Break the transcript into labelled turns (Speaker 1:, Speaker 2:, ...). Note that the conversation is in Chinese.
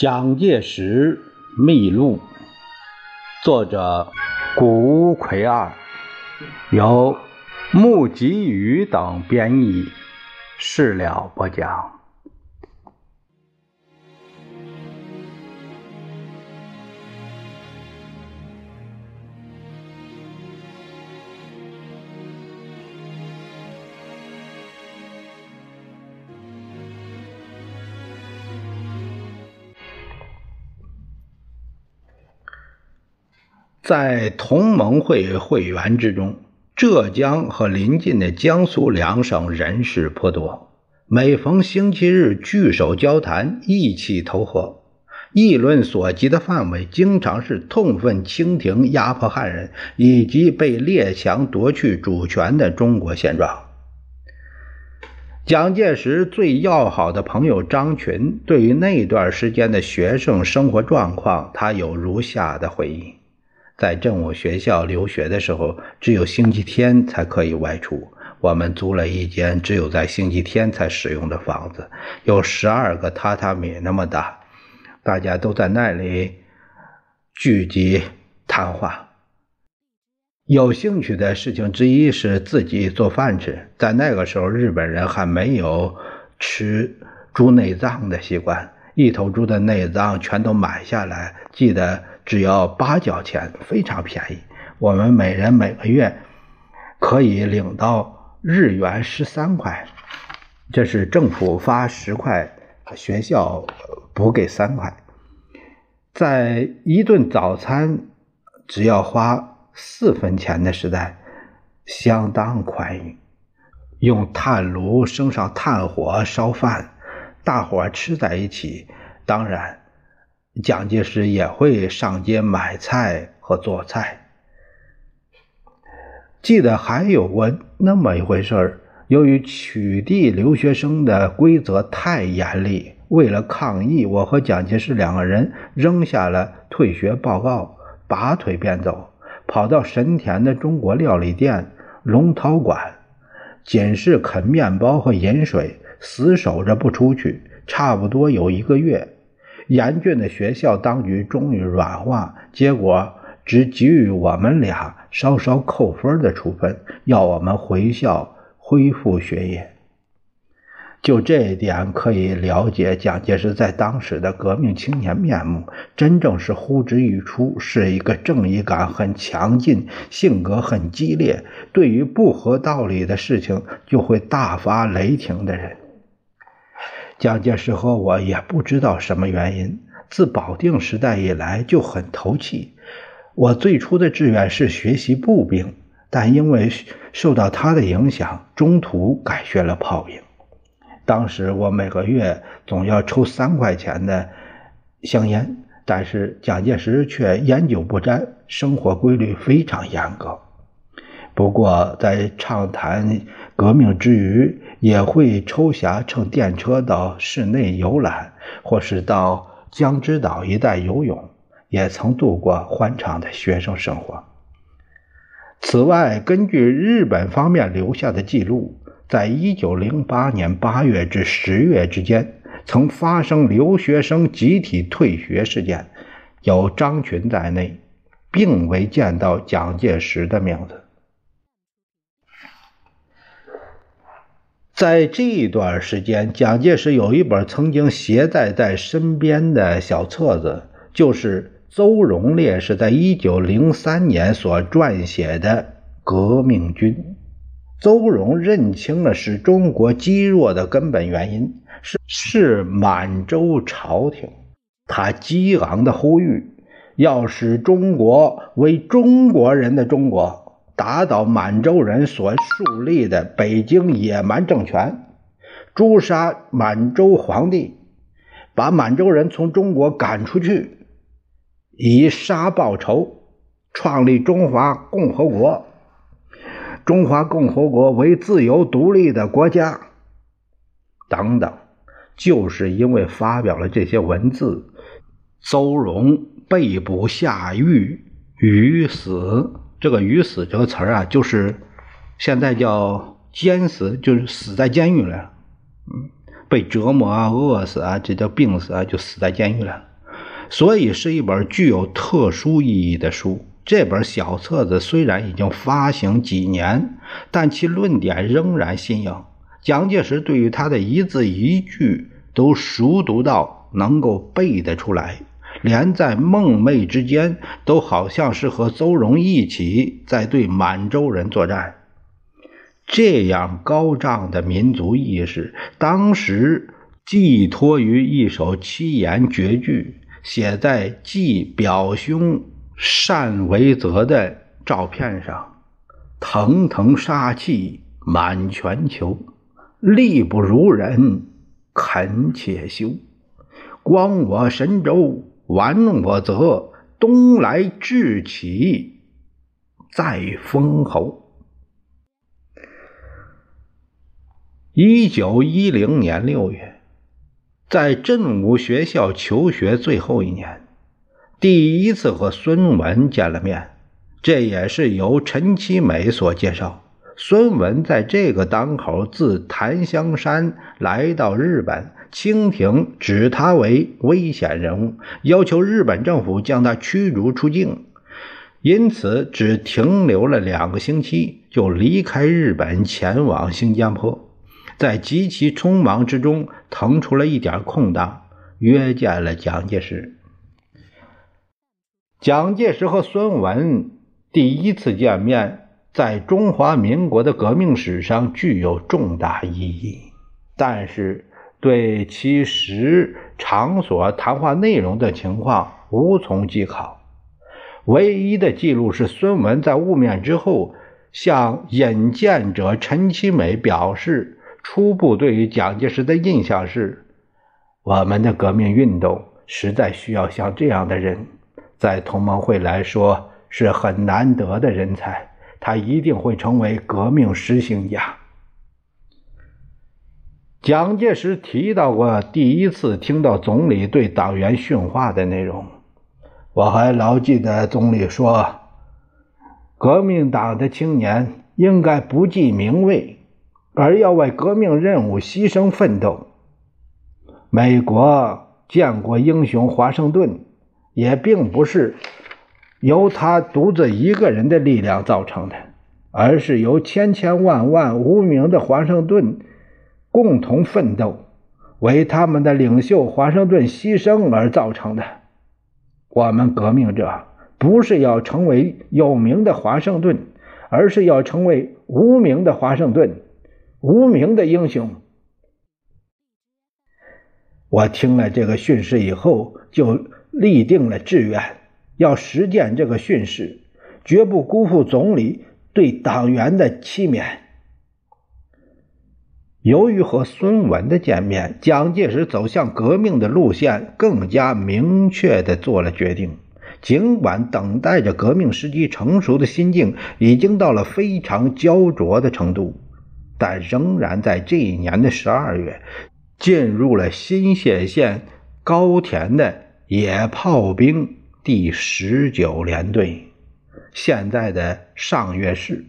Speaker 1: 蒋介石秘录，作者谷奎二，由木吉宇等编译，事了播讲。在同盟会会员之中，浙江和邻近的江苏两省人士颇多。每逢星期日聚首交谈，意气投合，议论所及的范围，经常是痛愤清廷压迫汉人以及被列强夺去主权的中国现状。蒋介石最要好的朋友张群对于那段时间的学生生活状况，他有如下的回忆。在政务学校留学的时候，只有星期天才可以外出。我们租了一间只有在星期天才使用的房子，有十二个榻榻米那么大，大家都在那里聚集谈话。有兴趣的事情之一是自己做饭吃。在那个时候，日本人还没有吃猪内脏的习惯，一头猪的内脏全都买下来，记得。只要八角钱，非常便宜。我们每人每个月可以领到日元十三块，这是政府发十块，学校补给三块。在一顿早餐只要花四分钱的时代，相当宽裕。用炭炉生上炭火烧饭，大伙吃在一起，当然。蒋介石也会上街买菜和做菜。记得还有过那么一回事儿：由于取缔留学生的规则太严厉，为了抗议，我和蒋介石两个人扔下了退学报告，拔腿便走，跑到神田的中国料理店龙涛馆，仅是啃面包和饮水，死守着不出去，差不多有一个月。严峻的学校当局终于软化，结果只给予我们俩稍稍扣分的处分，要我们回校恢复学业。就这一点可以了解蒋介石在当时的革命青年面目，真正是呼之欲出，是一个正义感很强劲、性格很激烈，对于不合道理的事情就会大发雷霆的人。蒋介石和我也不知道什么原因，自保定时代以来就很投契。我最初的志愿是学习步兵，但因为受到他的影响，中途改学了炮兵。当时我每个月总要抽三块钱的香烟，但是蒋介石却烟酒不沾，生活规律非常严格。不过在畅谈革命之余，也会抽暇乘电车到市内游览，或是到江之岛一带游泳，也曾度过欢畅的学生生活。此外，根据日本方面留下的记录，在一九零八年八月至十月之间，曾发生留学生集体退学事件，有张群在内，并未见到蒋介石的名字。在这段时间，蒋介石有一本曾经携带在身边的小册子，就是邹容烈士在1903年所撰写的《革命军》。邹容认清了使中国积弱的根本原因是是满洲朝廷，他激昂的呼吁要使中国为中国人的中国。打倒满洲人所树立的北京野蛮政权，诛杀满洲皇帝，把满洲人从中国赶出去，以杀报仇，创立中华共和国。中华共和国为自由独立的国家，等等，就是因为发表了这些文字，邹容被捕下狱，于死。这个“鱼死”这个词儿啊，就是现在叫“监死”，就是死在监狱了。嗯，被折磨啊、饿死啊，这叫病死啊，就死在监狱了。所以是一本具有特殊意义的书。这本小册子虽然已经发行几年，但其论点仍然新颖。蒋介石对于他的一字一句都熟读到能够背得出来，连在梦寐之间都好像是和邹容一起在对满洲人作战。这样高涨的民族意识，当时寄托于一首七言绝句，写在继表兄单维泽的照片上，腾腾杀气满全球，力不如人恳且休。光我神州，完我则，东来志气再封侯。一九一零年六月，在振武学校求学最后一年，第一次和孙文见了面，这也是由陈其美所介绍。孙文在这个当口自檀香山来到日本，清廷指他为危险人物，要求日本政府将他驱逐出境，因此只停留了两个星期，就离开日本，前往新加坡。在极其匆忙之中腾出了一点空档，约见了蒋介石。蒋介石和孙文第一次见面，在中华民国的革命史上具有重大意义，但是对其时场所、谈话内容的情况无从稽考。唯一的记录是孙文在晤面之后向引荐者陈其美表示。初步对于蒋介石的印象是，我们的革命运动实在需要像这样的人，在同盟会来说是很难得的人才，他一定会成为革命实行家。蒋介石提到过第一次听到总理对党员训话的内容，我还牢记得总理说，革命党的青年应该不计名位。而要为革命任务牺牲奋斗。美国建国英雄华盛顿也并不是由他独自一个人的力量造成的，而是由千千万万无名的华盛顿共同奋斗，为他们的领袖华盛顿牺牲而造成的。我们革命者不是要成为有名的华盛顿，而是要成为无名的华盛顿。无名的英雄，我听了这个训示以后，就立定了志愿，要实践这个训示，绝不辜负总理对党员的期勉。由于和孙文的见面，蒋介石走向革命的路线更加明确的做了决定。尽管等待着革命时机成熟的心境已经到了非常焦灼的程度。但仍然在这一年的十二月，进入了新泻县高田的野炮兵第十九联队，现在的上越市。